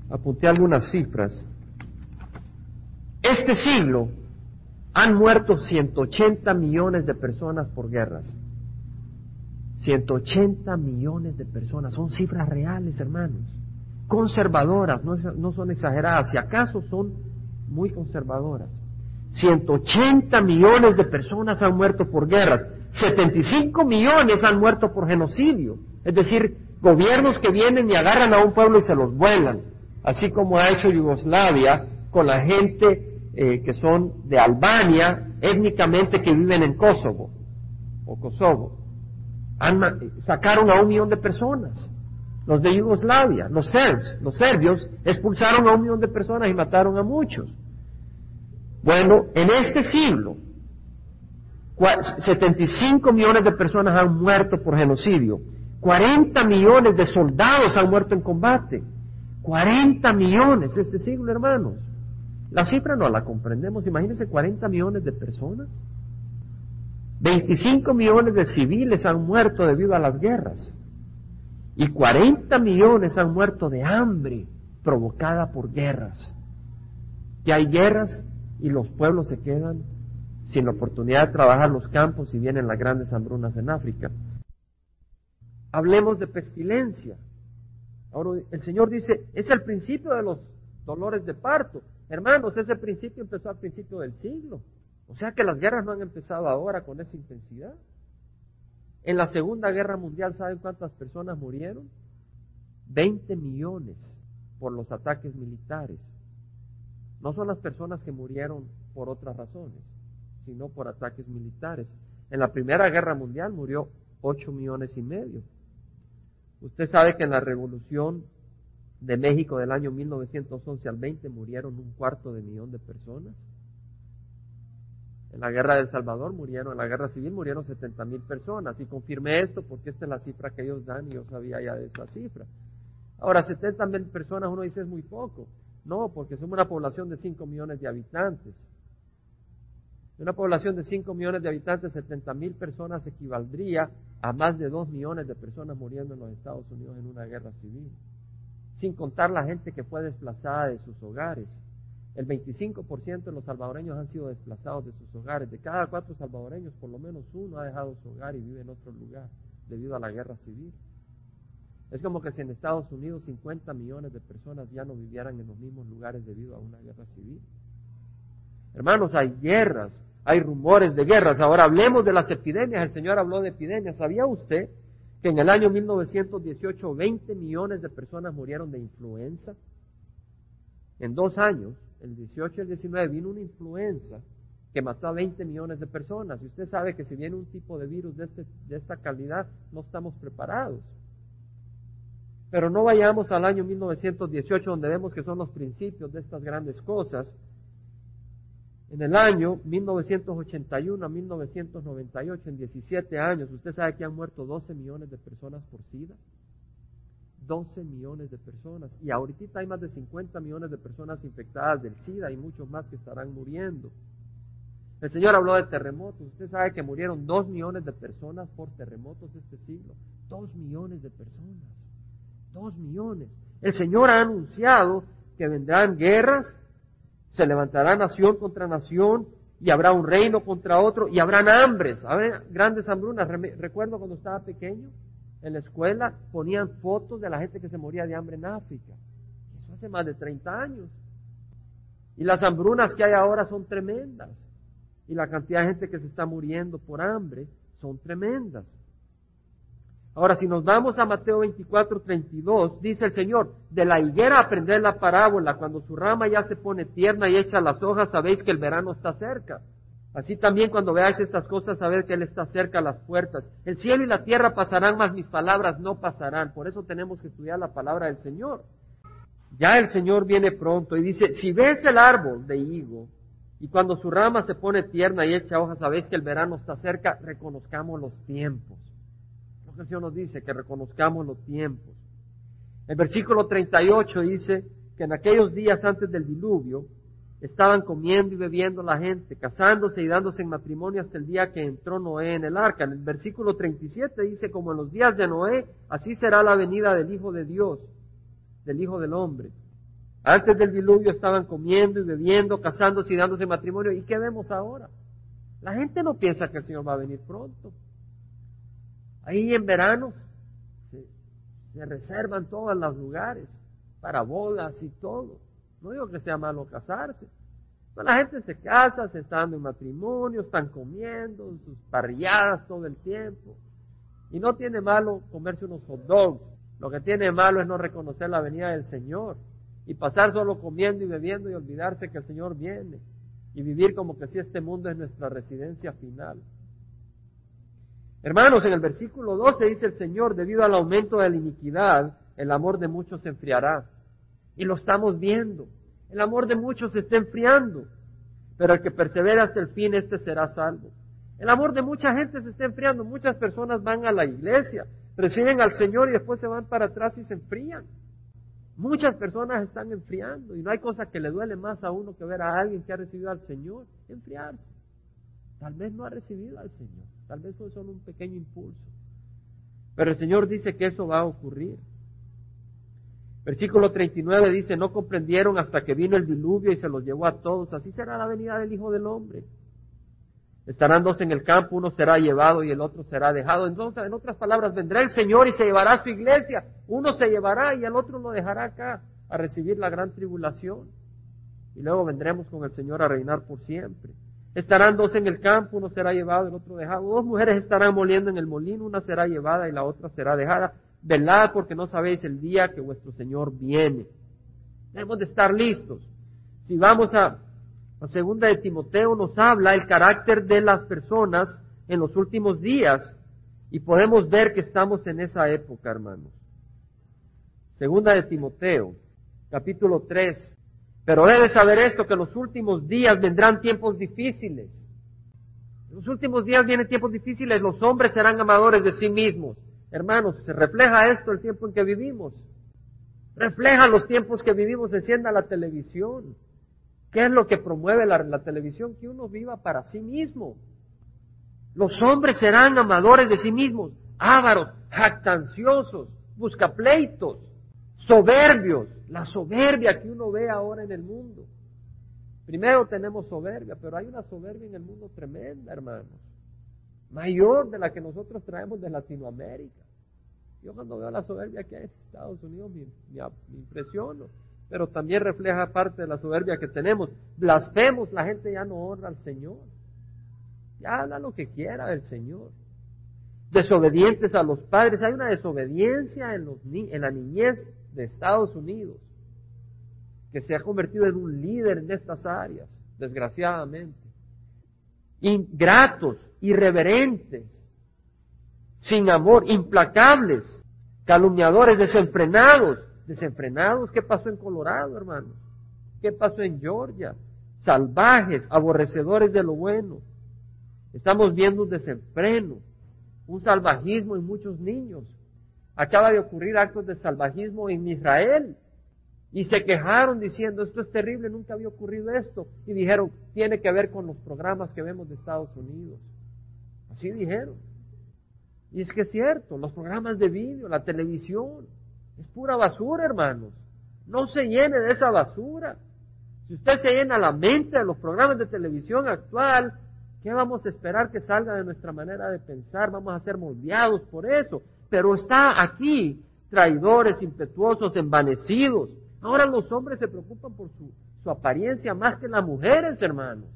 Apunté algunas cifras. Este siglo han muerto 180 millones de personas por guerras. 180 millones de personas. Son cifras reales, hermanos. Conservadoras, no, son exageradas. Si acaso son muy conservadoras. 180 millones de personas han muerto por guerras. 75 millones han muerto por genocidio. Es decir, gobiernos que vienen y agarran a un pueblo y se los vuelan. Así como ha hecho Yugoslavia con la gente eh, que son de Albania, étnicamente que viven en Kosovo o Kosovo sacaron a un millón de personas. Los de Yugoslavia, los serbs, los serbios expulsaron a un millón de personas y mataron a muchos. Bueno, en este siglo, 75 millones de personas han muerto por genocidio. 40 millones de soldados han muerto en combate. 40 millones este siglo, hermanos. La cifra no la comprendemos. Imagínense 40 millones de personas. 25 millones de civiles han muerto debido a las guerras y 40 millones han muerto de hambre provocada por guerras. Que hay guerras y los pueblos se quedan sin la oportunidad de trabajar los campos y vienen las grandes hambrunas en África. Hablemos de pestilencia. Ahora el Señor dice, es el principio de los dolores de parto. Hermanos, ese principio empezó al principio del siglo. O sea que las guerras no han empezado ahora con esa intensidad. En la Segunda Guerra Mundial, ¿saben cuántas personas murieron? 20 millones por los ataques militares. No son las personas que murieron por otras razones, sino por ataques militares. En la Primera Guerra Mundial murió 8 millones y medio. Usted sabe que en la Revolución de México del año 1911 al 20 murieron un cuarto de millón de personas. En la guerra del Salvador murieron, en la guerra civil murieron 70 mil personas. Y confirmé esto porque esta es la cifra que ellos dan y yo sabía ya de esa cifra. Ahora, 70 mil personas uno dice es muy poco. No, porque somos una población de 5 millones de habitantes. De una población de 5 millones de habitantes, 70 mil personas equivaldría a más de 2 millones de personas muriendo en los Estados Unidos en una guerra civil. Sin contar la gente que fue desplazada de sus hogares. El 25% de los salvadoreños han sido desplazados de sus hogares. De cada cuatro salvadoreños, por lo menos uno ha dejado su hogar y vive en otro lugar debido a la guerra civil. Es como que si en Estados Unidos 50 millones de personas ya no vivieran en los mismos lugares debido a una guerra civil. Hermanos, hay guerras, hay rumores de guerras. Ahora hablemos de las epidemias. El Señor habló de epidemias. ¿Sabía usted que en el año 1918 20 millones de personas murieron de influenza? En dos años el 18 y el 19 vino una influenza que mató a 20 millones de personas. Y usted sabe que si viene un tipo de virus de, este, de esta calidad, no estamos preparados. Pero no vayamos al año 1918, donde vemos que son los principios de estas grandes cosas. En el año 1981 a 1998, en 17 años, usted sabe que han muerto 12 millones de personas por SIDA. 12 millones de personas. Y ahorita hay más de 50 millones de personas infectadas del SIDA y muchos más que estarán muriendo. El Señor habló de terremotos. Usted sabe que murieron 2 millones de personas por terremotos este siglo. 2 millones de personas. 2 millones. El Señor ha anunciado que vendrán guerras, se levantará nación contra nación y habrá un reino contra otro y habrán hambres, habrá grandes hambrunas. Recuerdo cuando estaba pequeño, en la escuela ponían fotos de la gente que se moría de hambre en África. Eso hace más de 30 años. Y las hambrunas que hay ahora son tremendas. Y la cantidad de gente que se está muriendo por hambre son tremendas. Ahora, si nos vamos a Mateo 24, 32, dice el Señor, de la higuera aprender la parábola, cuando su rama ya se pone tierna y echa las hojas, sabéis que el verano está cerca. Así también cuando veáis estas cosas, sabed que Él está cerca a las puertas. El cielo y la tierra pasarán, mas mis palabras no pasarán. Por eso tenemos que estudiar la palabra del Señor. Ya el Señor viene pronto y dice, si ves el árbol de higo y cuando su rama se pone tierna y echa hojas, sabéis que el verano está cerca, reconozcamos los tiempos. Lo que el nos dice, que reconozcamos los tiempos. El versículo 38 dice que en aquellos días antes del diluvio, Estaban comiendo y bebiendo la gente, casándose y dándose en matrimonio hasta el día que entró Noé en el arca. En el versículo 37 dice, como en los días de Noé, así será la venida del Hijo de Dios, del Hijo del Hombre. Antes del diluvio estaban comiendo y bebiendo, casándose y dándose en matrimonio. ¿Y qué vemos ahora? La gente no piensa que el Señor va a venir pronto. Ahí en verano se, se reservan todos los lugares para bodas y todo. No digo que sea malo casarse. Pero la gente se casa, se está dando en matrimonio, están comiendo sus parrilladas todo el tiempo. Y no tiene malo comerse unos hot dogs. Lo que tiene malo es no reconocer la venida del Señor y pasar solo comiendo y bebiendo y olvidarse que el Señor viene y vivir como que si este mundo es nuestra residencia final. Hermanos, en el versículo 12 dice el Señor, debido al aumento de la iniquidad, el amor de muchos se enfriará. Y lo estamos viendo. El amor de muchos se está enfriando, pero el que persevera hasta el fin, este será salvo. El amor de mucha gente se está enfriando. Muchas personas van a la iglesia, reciben al Señor y después se van para atrás y se enfrían. Muchas personas están enfriando y no hay cosa que le duele más a uno que ver a alguien que ha recibido al Señor enfriarse. Tal vez no ha recibido al Señor, tal vez fue solo un pequeño impulso. Pero el Señor dice que eso va a ocurrir. Versículo 39 dice, no comprendieron hasta que vino el diluvio y se los llevó a todos. Así será la venida del Hijo del Hombre. Estarán dos en el campo, uno será llevado y el otro será dejado. Entonces, en otras palabras, vendrá el Señor y se llevará a su iglesia. Uno se llevará y el otro lo dejará acá a recibir la gran tribulación. Y luego vendremos con el Señor a reinar por siempre. Estarán dos en el campo, uno será llevado, y el otro dejado. Dos mujeres estarán moliendo en el molino, una será llevada y la otra será dejada velad porque no sabéis el día que vuestro Señor viene. Debemos de estar listos. Si vamos a la segunda de Timoteo nos habla el carácter de las personas en los últimos días y podemos ver que estamos en esa época, hermanos. Segunda de Timoteo, capítulo 3. Pero debes saber esto, que en los últimos días vendrán tiempos difíciles. En los últimos días vienen tiempos difíciles, los hombres serán amadores de sí mismos, Hermanos, se refleja esto el tiempo en que vivimos. Refleja los tiempos que vivimos. Encienda la televisión. ¿Qué es lo que promueve la, televisión? Que uno viva para sí mismo. Los hombres serán amadores de sí mismos, ávaros, jactanciosos, buscapleitos, soberbios. La soberbia que uno ve ahora en el mundo. Primero tenemos soberbia, pero hay una soberbia en el mundo tremenda, hermanos mayor de la que nosotros traemos de Latinoamérica. Yo cuando veo la soberbia que hay en Estados Unidos me, impresiono, pero también refleja parte de la soberbia que tenemos. Blasfemos, la gente ya no honra al Señor. Ya habla lo que quiera del Señor. Desobedientes a los padres. Hay una desobediencia en, los, en la niñez de Estados Unidos que se ha convertido en un líder en estas áreas, desgraciadamente. ingratos, irreverentes, sin amor, implacables, calumniadores, desenfrenados. Desenfrenados, ¿qué pasó en Colorado, hermano? ¿Qué pasó en Georgia? Salvajes, aborrecedores de lo bueno. Estamos viendo un desenfreno, un salvajismo en muchos niños. Acaba de ocurrir actos de salvajismo en Israel. Y se quejaron diciendo, esto es terrible, nunca había ocurrido esto. Y dijeron, tiene que ver con los programas que vemos de Estados Unidos. Así dijeron. Y es que es cierto, los programas de vídeo, la televisión, es pura basura, hermanos. No se llene de esa basura. Si usted se llena la mente de los programas de televisión actual, ¿qué vamos a esperar que salga de nuestra manera de pensar? Vamos a ser moldeados por eso. Pero está aquí traidores, impetuosos, envanecidos, Ahora los hombres se preocupan por su, apariencia más que las mujeres, hermanos.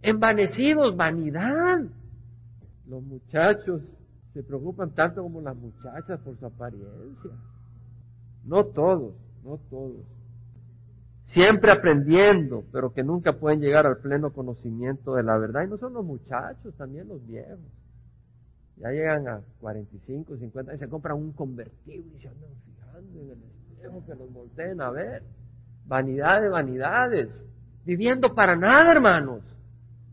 Envanecidos, vanidad. Los muchachos se preocupan tanto como las muchachas por su apariencia. No todos, no todos. Siempre aprendiendo, pero que nunca pueden llegar al pleno conocimiento de la verdad. Y no son los muchachos, también los viejos. Ya llegan a 45, 50 y se compran un convertible y se andan fijando en el que nos volteen a ver. Vanidad de vanidades. Viviendo para nada, hermanos.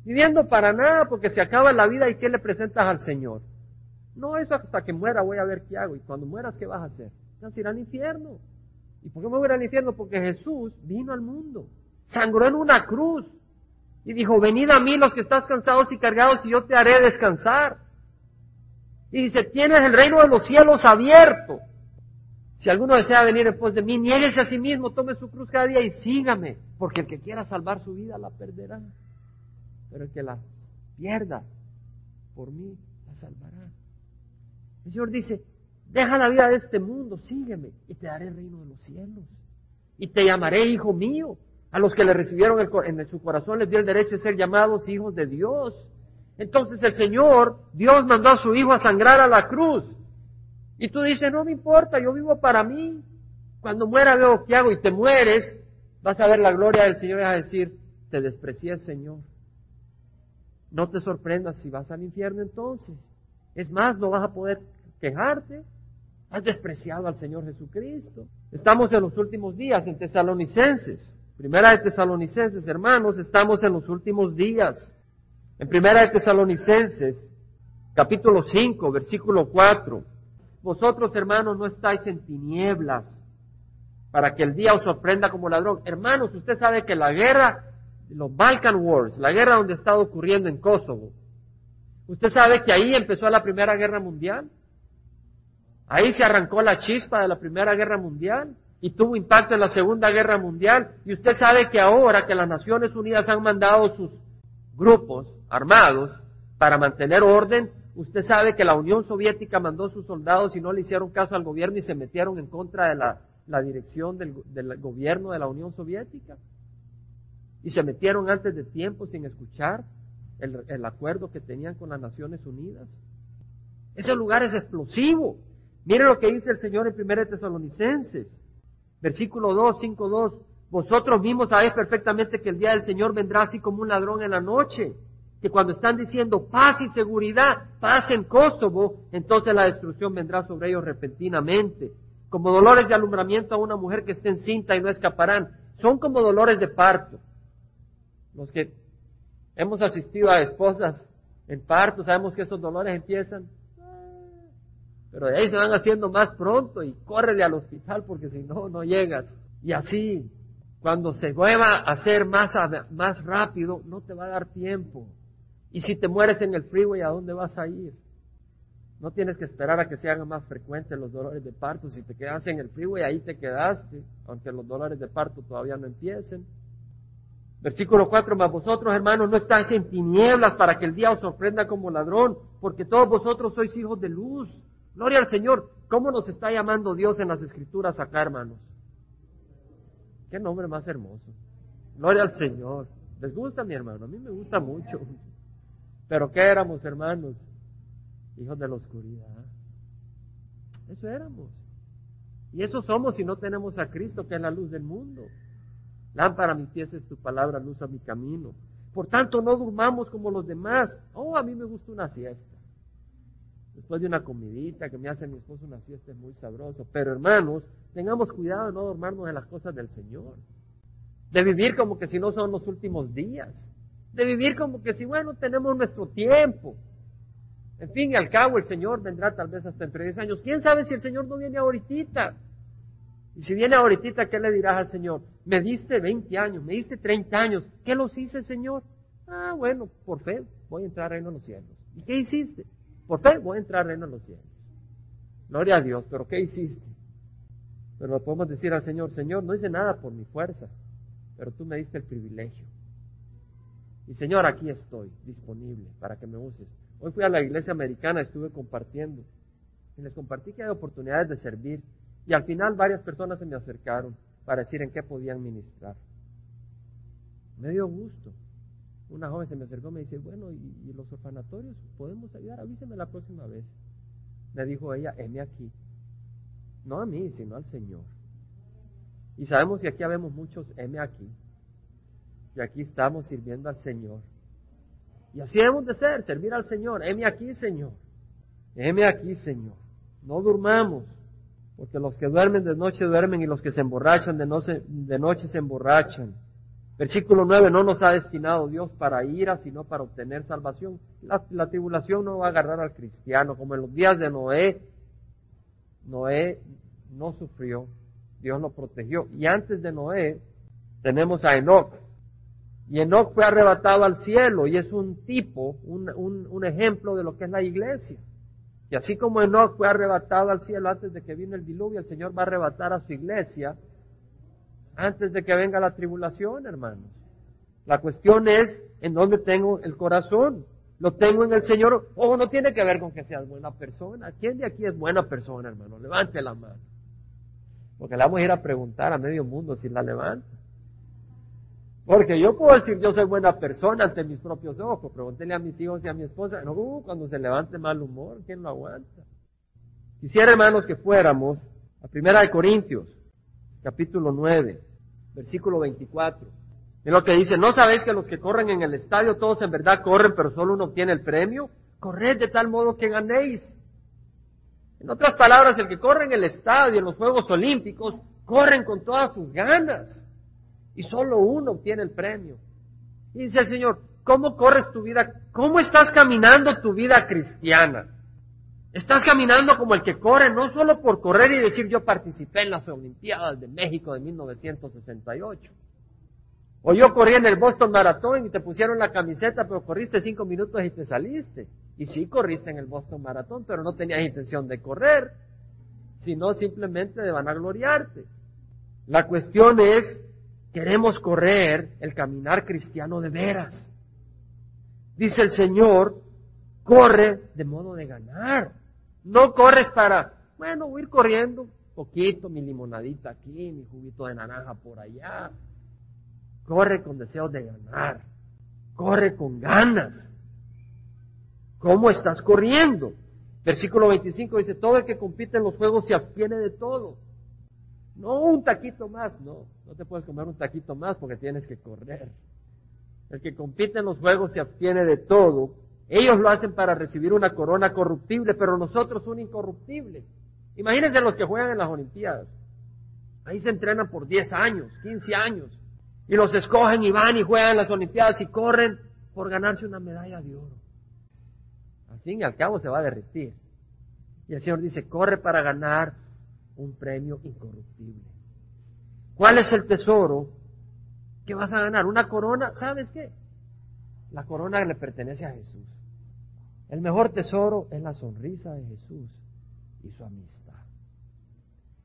Viviendo para nada porque se acaba la vida y ¿qué le presentas al Señor? No, eso hasta que muera voy a ver qué hago. Y cuando mueras, ¿qué vas a hacer? Vas a ir al infierno. ¿Y por qué me voy al infierno? Porque Jesús vino al mundo. Sangró en una cruz. Y dijo, venid a mí los que estás cansados y cargados y yo te haré descansar. Y dice, tienes el reino de los cielos abierto. Si alguno desea venir después de mí, niéguese a sí mismo, tome su cruz cada día y sígame, porque el que quiera salvar su vida la perderá. Pero el que la pierda por mí la salvará. El Señor dice, deja la vida de este mundo, sígueme y te daré el reino de los cielos. Y te llamaré hijo mío. A los que le recibieron en su corazón les dio el derecho de ser llamados hijos de Dios. Entonces el Señor, Dios mandó a su hijo a sangrar a la cruz y tú dices, no me importa, yo vivo para mí. Cuando muera veo qué hago y te mueres, vas a ver la gloria del Señor y vas a decir, te desprecié Señor. No te sorprendas si vas al infierno entonces. Es más, no vas a poder quejarte. Has despreciado al Señor Jesucristo. Estamos en los últimos días en Tesalonicenses. Primera de Tesalonicenses, hermanos, estamos en los últimos días. En Primera de Tesalonicenses, capítulo 5, versículo 4. Vosotros, hermanos, no estáis en tinieblas para que el día os sorprenda como ladrón. Hermanos, usted sabe que la guerra, los Balkan Wars, la guerra donde está ocurriendo en Kosovo, usted sabe que ahí empezó la Primera Guerra Mundial. Ahí se arrancó la chispa de la Primera Guerra Mundial y tuvo impacto en la Segunda Guerra Mundial. Y usted sabe que ahora que las Naciones Unidas han mandado sus grupos armados para mantener orden, Usted sabe que la Unión Soviética mandó sus soldados y no le hicieron caso al gobierno y se metieron en contra de la, dirección del, gobierno de la Unión Soviética. Y se metieron antes de tiempo sin escuchar el, acuerdo que tenían con las Naciones Unidas. Ese lugar es explosivo. Mire lo que dice el Señor en 1 Tesalonicenses, versículo 2, 5, 2. Vosotros mismos sabéis perfectamente que el día del Señor vendrá así como un ladrón en la noche que cuando están diciendo paz y seguridad, paz en Kosovo, entonces la destrucción vendrá sobre ellos repentinamente. Como dolores de alumbramiento a una mujer que esté encinta y no escaparán. Son como dolores de parto. Los que hemos asistido a esposas en parto, sabemos que esos dolores empiezan, pero de ahí se van haciendo más pronto y córrele al hospital porque si no, no llegas. Y así, cuando se vuelva a hacer más, más rápido, no te va a dar tiempo. Y si te mueres en el freeway, ¿a dónde vas a ir? No tienes que esperar a que se hagan más frecuentes los dolores de parto. Si te quedas en el freeway, ahí te quedaste, aunque los dolores de parto todavía no empiecen. Versículo 4, mas vosotros hermanos no estáis en tinieblas para que el día os sorprenda como ladrón, porque todos vosotros sois hijos de luz. Gloria al Señor. ¿Cómo nos está llamando Dios en las escrituras acá, hermanos? Qué nombre más hermoso. Gloria al Señor. ¿Les gusta mi hermano? A mí me gusta mucho. Pero ¿qué éramos, hermanos? Hijos de la oscuridad. Eso éramos. Y eso somos si no tenemos a Cristo, que es la luz del mundo. Lámpara a mis pies es tu palabra, luz a mi camino. Por tanto, no durmamos como los demás. Oh, a mí me gusta una siesta. Después de una comidita que me hace mi esposo una siesta es muy sabroso. Pero hermanos, tengamos cuidado de no dormirnos en las cosas del Señor. De vivir como que si no son los últimos días. De vivir como que si, bueno, tenemos nuestro tiempo. En fin y al cabo, el Señor vendrá tal vez hasta entre 10 años. ¿Quién sabe si el Señor no viene ahorita? Y si viene ahorita, ¿qué le dirás al Señor? Me diste 20 años, me diste 30 años. ¿Qué los hice, Señor? Ah, bueno, por fe voy a entrar al reino de los cielos. ¿Y qué hiciste? Por fe voy a entrar al reino de los cielos. Gloria a Dios, pero ¿qué hiciste? Pero podemos decir al Señor, Señor, no hice nada por mi fuerza, pero tú me diste el privilegio. Y Señor, aquí estoy, disponible para que me uses. Hoy fui a la iglesia americana, estuve compartiendo. Y les compartí que hay oportunidades de servir. Y al final varias personas se me acercaron para decir en qué podían ministrar. Me dio gusto. Una joven se me acercó y me dice, bueno, ¿y, los orfanatorios podemos ayudar? Avíseme la próxima vez. Me dijo ella, heme aquí. No a mí, sino al Señor. Y sabemos que aquí habemos muchos heme aquí. Y aquí estamos sirviendo al Señor. Y así debemos de ser, servir al Señor. Heme aquí, Señor. Heme aquí, Señor. No durmamos. Porque los que duermen de noche duermen y los que se emborrachan de, noche, de noche se emborrachan. Versículo 9, no nos ha destinado Dios para ira, sino para obtener salvación. La, la, tribulación no va a agarrar al cristiano, como en los días de Noé. Noé no sufrió, Dios lo protegió. Y antes de Noé tenemos a Enoch. Y Enoch fue arrebatado al cielo y es un tipo, un ejemplo de lo que es la iglesia. Y así como Enoch fue arrebatado al cielo antes de que vino el diluvio, el Señor va a arrebatar a su iglesia antes de que venga la tribulación, hermanos. La cuestión es en dónde tengo el corazón. Lo tengo en el Señor. Oh, no tiene que ver con que seas buena persona. ¿Quién de aquí es buena persona, hermano? Levante la mano. Porque le vamos a ir a preguntar a medio mundo si la levanta. Porque yo puedo decir yo soy buena persona ante mis propios ojos. Pregúntele a mis hijos y a mi esposa. No, uh, cuando se levante mal humor, ¿quién lo aguanta? Quisiera, hermanos, que fuéramos a Primera de Corintios, capítulo 9, versículo 24. En lo que dice, ¿no sabéis que los que corren en el estadio todos en verdad corren, pero solo uno obtiene el premio? Corred de tal modo que ganéis. En otras palabras, el que corre en el estadio, en los Juegos Olímpicos, corren con todas sus ganas y solo uno obtiene el premio. Y dice el Señor, ¿cómo corres tu vida? ¿Cómo estás caminando tu vida cristiana? Estás caminando como el que corre, no solo por correr y decir yo participé en las Olimpiadas de México de 1968. O yo corrí en el Boston Marathon y te pusieron la camiseta, pero corriste cinco minutos y te saliste. Y sí corriste en el Boston Marathon, pero no tenías intención de correr, sino simplemente de vanagloriarte. La cuestión es queremos correr el caminar cristiano de veras. Dice el Señor, corre de modo de ganar. No corres para, bueno, voy a ir corriendo poquito, mi limonadita aquí, mi juguito de naranja por allá. Corre con deseos de ganar. Corre con ganas. ¿Cómo estás corriendo? Versículo 25 dice, todo el que compite en los juegos se abstiene de todo. No un taquito más, no, no te puedes comer un taquito más porque tienes que correr. El que compite en los juegos se abstiene de todo. Ellos lo hacen para recibir una corona corruptible, pero nosotros un incorruptible. Imagínense los que juegan en las Olimpiadas. Ahí se entrenan por 10 años, 15 años. Y los escogen y van y juegan en las Olimpiadas y corren por ganarse una medalla de oro. Al fin y al cabo se va a derretir. Y el Señor dice, corre para ganar un premio incorruptible. ¿Cuál es el tesoro que vas a ganar? ¿Una corona? ¿Sabes qué? La corona le pertenece a Jesús. El mejor tesoro es la sonrisa de Jesús y su amistad.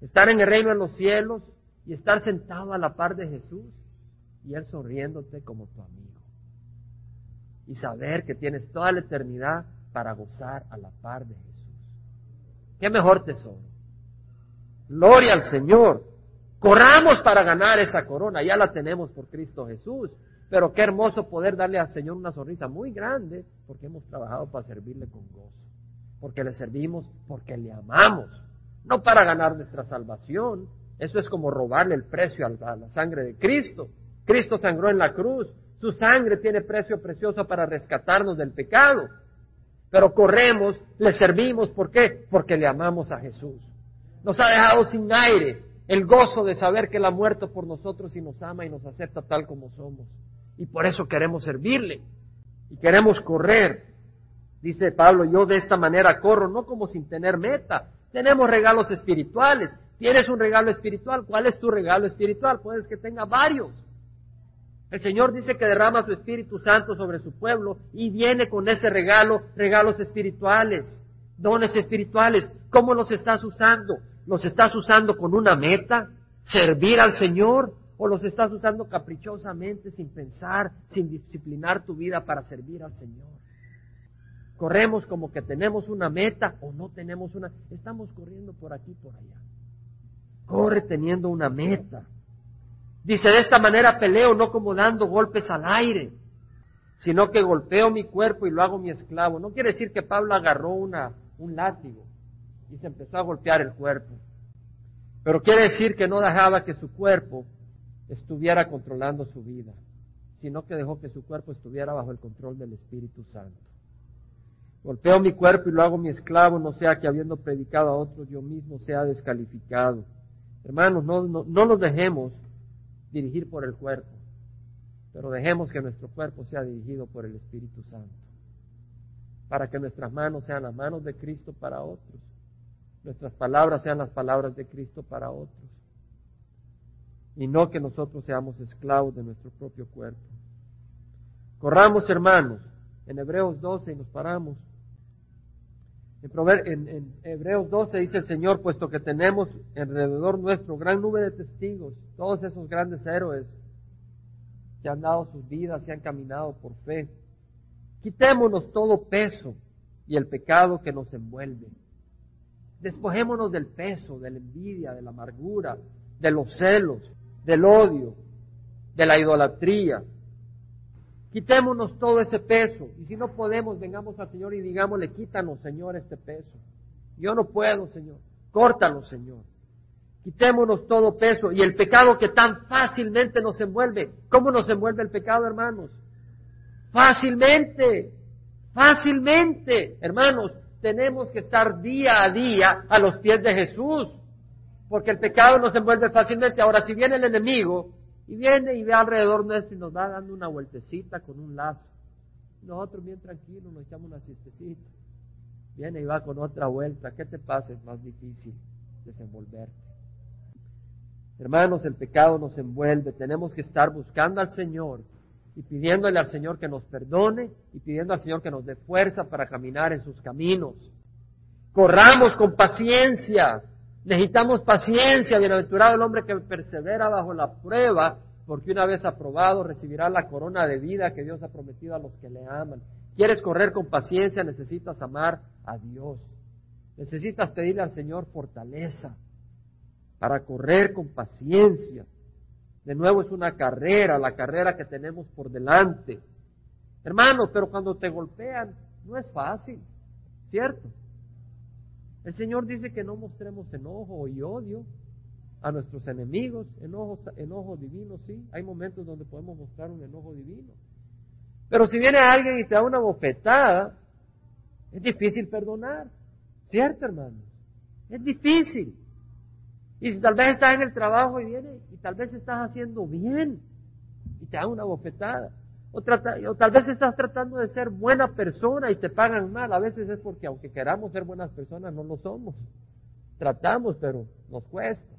Estar en el reino de los cielos y estar sentado a la par de Jesús y Él sonriéndote como tu amigo. Y saber que tienes toda la eternidad para gozar a la par de Jesús. ¿Qué mejor tesoro? Gloria al Señor. Corramos para ganar esa corona, ya la tenemos por Cristo Jesús. Pero qué hermoso poder darle al Señor una sonrisa muy grande porque hemos trabajado para servirle con gozo. Porque le servimos porque le amamos, no para ganar nuestra salvación. Eso es como robarle el precio a la sangre de Cristo. Cristo sangró en la cruz, Su sangre tiene precio precioso para rescatarnos del pecado. Pero corremos, le servimos, ¿por qué? Porque le amamos a Jesús. Nos ha dejado sin aire el gozo de saber que Él ha muerto por nosotros y nos ama y nos acepta tal como somos. Y por eso queremos servirle y queremos correr. Dice Pablo, yo de esta manera corro, no como sin tener meta. Tenemos regalos espirituales. Tienes un regalo espiritual. ¿Cuál es tu regalo espiritual? Puedes que tenga varios. El Señor dice que derrama su Espíritu Santo sobre su pueblo y viene con ese regalo, regalos espirituales, dones espirituales. ¿Cómo los estás usando? ¿Los estás usando con una meta? ¿Servir al Señor? ¿O los estás usando caprichosamente, sin pensar, sin disciplinar tu vida para servir al Señor? Corremos como que tenemos una meta o no tenemos una. Estamos corriendo por aquí, por allá. Corre teniendo una meta. Dice, de esta manera peleo no como dando golpes al aire, sino que golpeo mi cuerpo y lo hago mi esclavo. No quiere decir que Pablo agarró una, un látigo y se empezó a golpear el cuerpo. Pero quiere decir que no dejaba que su cuerpo estuviera controlando su vida, sino que dejó que su cuerpo estuviera bajo el control del Espíritu Santo. Golpeo mi cuerpo y lo hago mi esclavo, no sea que habiendo predicado a otros yo mismo sea descalificado. Hermanos, no, no, no nos dejemos dirigir por el cuerpo, pero dejemos que nuestro cuerpo sea dirigido por el Espíritu Santo, para que nuestras manos sean las manos de Cristo para otros, nuestras palabras sean las palabras de Cristo para otros, y no que nosotros seamos esclavos de nuestro propio cuerpo. Corramos, hermanos, en Hebreos 12 y nos paramos. En, en, Hebreos 12 dice el Señor, puesto que tenemos alrededor nuestro gran nube de testigos, todos esos grandes héroes que han dado sus vidas y han caminado por fe, quitémonos todo peso y el pecado que nos envuelve. Despojémonos del peso, de la envidia, de la amargura, de los celos, del odio, de la idolatría, Quitémonos todo ese peso. Y si no podemos, vengamos al Señor y digámosle, quítanos, Señor, este peso. Yo no puedo, Señor. Córtalo, Señor. Quitémonos todo peso y el pecado que tan fácilmente nos envuelve. ¿Cómo nos envuelve el pecado, hermanos? Fácilmente. Fácilmente. Hermanos, tenemos que estar día a día a los pies de Jesús. Porque el pecado nos envuelve fácilmente. Ahora, si viene el enemigo y viene y ve alrededor nuestro y nos va dando una vueltecita con un lazo. Nosotros bien tranquilos nos echamos una siestecita. Viene y va con otra vuelta. ¿Qué te pasa? Es más difícil desenvolverte. Hermanos, el pecado nos envuelve. Tenemos que estar buscando al Señor y pidiéndole al Señor que nos perdone y pidiendo al Señor que nos dé fuerza para caminar en sus caminos. Corramos con paciencia Necesitamos paciencia, bienaventurado el hombre que persevera bajo la prueba, porque una vez aprobado recibirá la corona de vida que Dios ha prometido a los que le aman. ¿Quieres correr con paciencia? Necesitas amar a Dios. Necesitas pedirle al Señor fortaleza para correr con paciencia. De nuevo es una carrera, la carrera que tenemos por delante. Hermanos, pero cuando te golpean no es fácil, ¿cierto? El Señor dice que no mostremos enojo y odio a nuestros enemigos, enojo, enojo divino, sí, hay momentos donde podemos mostrar un enojo divino. Pero si viene alguien y te da una bofetada, es difícil perdonar, ¿cierto hermano? Es difícil. Y si tal vez estás en el trabajo y viene y tal vez estás haciendo bien y te da una bofetada, o, tal vez estás tratando de ser buena persona y te pagan mal. A veces es porque aunque queramos ser buenas personas, no lo somos. Tratamos, pero nos cuesta.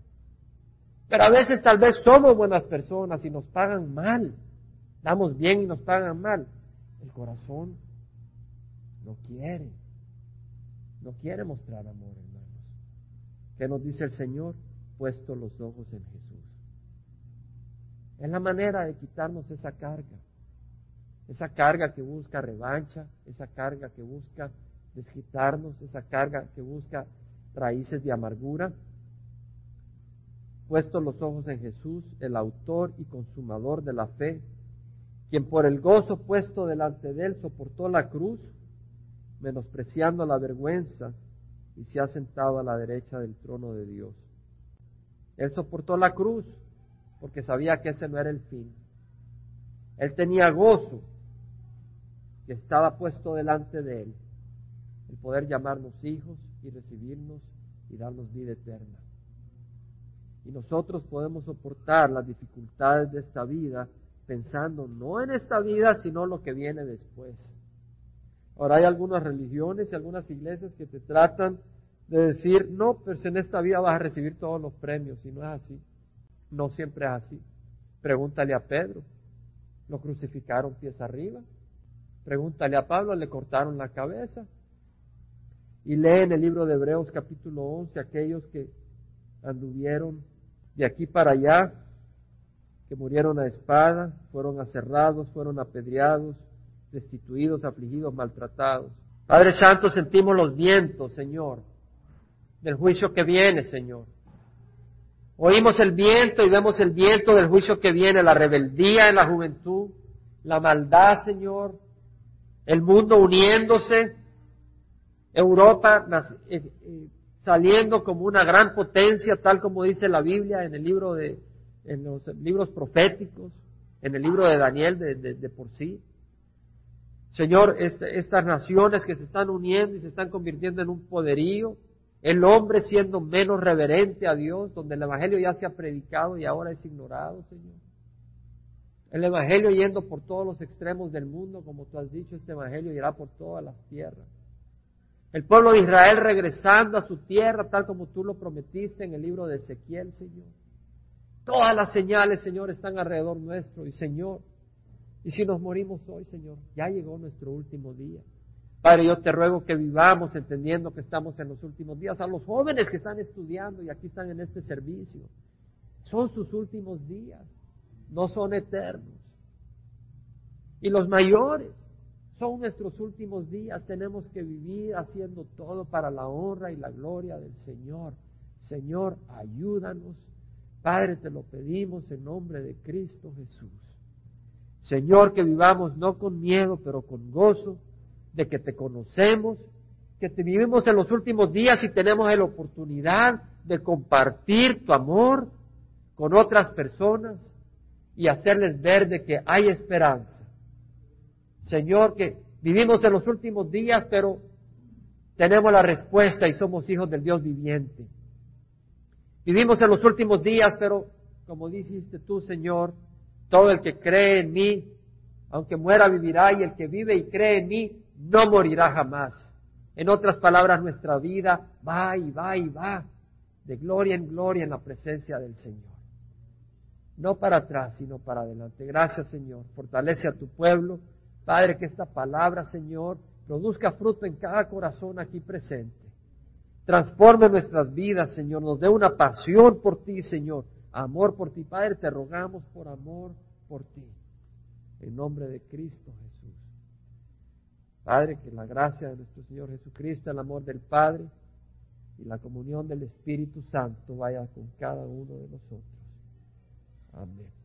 Pero a veces tal vez somos buenas personas y nos pagan mal. Damos bien y nos pagan mal. El corazón no quiere. No quiere mostrar amor, hermanos. ¿Qué nos dice el Señor? Puesto los ojos en Jesús. Es la manera de quitarnos esa carga esa carga que busca revancha, esa carga que busca desquitarnos, esa carga que busca raíces de amargura. Puesto los ojos en Jesús, el autor y consumador de la fe, quien por el gozo puesto delante de él soportó la cruz, menospreciando la vergüenza, y se ha sentado a la derecha del trono de Dios. Él soportó la cruz porque sabía que ese no era el fin Él tenía gozo que estaba puesto delante de él, el poder llamarnos hijos y recibirnos y darnos vida eterna. Y nosotros podemos soportar las dificultades de esta vida pensando no en esta vida, sino lo que viene después. Ahora hay algunas religiones y algunas iglesias que te tratan de decir, no, pues en esta vida vas a recibir todos los premios, y no es así. No siempre es así. Pregúntale a Pedro, lo crucificaron pies arriba. Pregúntale a Pablo, le cortaron la cabeza. Y lee en el libro de Hebreos capítulo 11 aquellos que anduvieron de aquí para allá, que murieron a espada, fueron aserrados, fueron apedreados, destituidos, afligidos, maltratados. Padre Santo, sentimos los vientos, Señor, del juicio que viene, Señor. Oímos el viento y vemos el viento del juicio que viene, la rebeldía en la juventud, la maldad, Señor, el mundo uniéndose, Europa eh, eh, saliendo como una gran potencia, tal como dice la Biblia en el libro de, en los libros proféticos, en el libro de Daniel de, de por sí. Señor, este, estas naciones que se están uniendo y se están convirtiendo en un poderío, el hombre siendo menos reverente a Dios, donde el Evangelio ya se ha predicado y ahora es ignorado, Señor. El Evangelio yendo por todos los extremos del mundo, como tú has dicho, este Evangelio irá por todas las tierras. El pueblo de Israel regresando a su tierra, tal como tú lo prometiste en el libro de Ezequiel, Señor. Todas las señales, Señor, están alrededor nuestro. Y Señor, y si nos morimos hoy, Señor, ya llegó nuestro último día. Padre, yo te ruego que vivamos entendiendo que estamos en los últimos días. A los jóvenes que están estudiando y aquí están en este servicio, son sus últimos días, no son eternos. Y los mayores, son nuestros últimos días, tenemos que vivir haciendo todo para la honra y la gloria del Señor. Señor, ayúdanos. Padre, te lo pedimos en nombre de Cristo Jesús. Señor, que vivamos no con miedo, pero con gozo de que te conocemos, que te vivimos en los últimos días y tenemos la oportunidad de compartir tu amor con otras personas y hacerles ver de que hay esperanza. Señor, que vivimos en los últimos días, pero tenemos la respuesta y somos hijos del Dios viviente. Vivimos en los últimos días, pero como dijiste tú, Señor, todo el que cree en mí, aunque muera, vivirá, y el que vive y cree en mí, no morirá jamás. En otras palabras, nuestra vida va y va y va de gloria en gloria en la presencia del Señor. No para atrás, sino para adelante. Gracias, Señor. Fortalece a tu pueblo. Padre, que esta palabra, Señor, produzca fruto en cada corazón aquí presente. Transforme nuestras vidas, Señor. Nos dé una pasión por ti, Señor. Amor por ti. Padre, te rogamos por amor por ti. En nombre de Cristo Jesús. Padre, que la gracia de nuestro Señor Jesucristo, el amor del Padre y la comunión del Espíritu Santo vaya con cada uno de nosotros. Amén.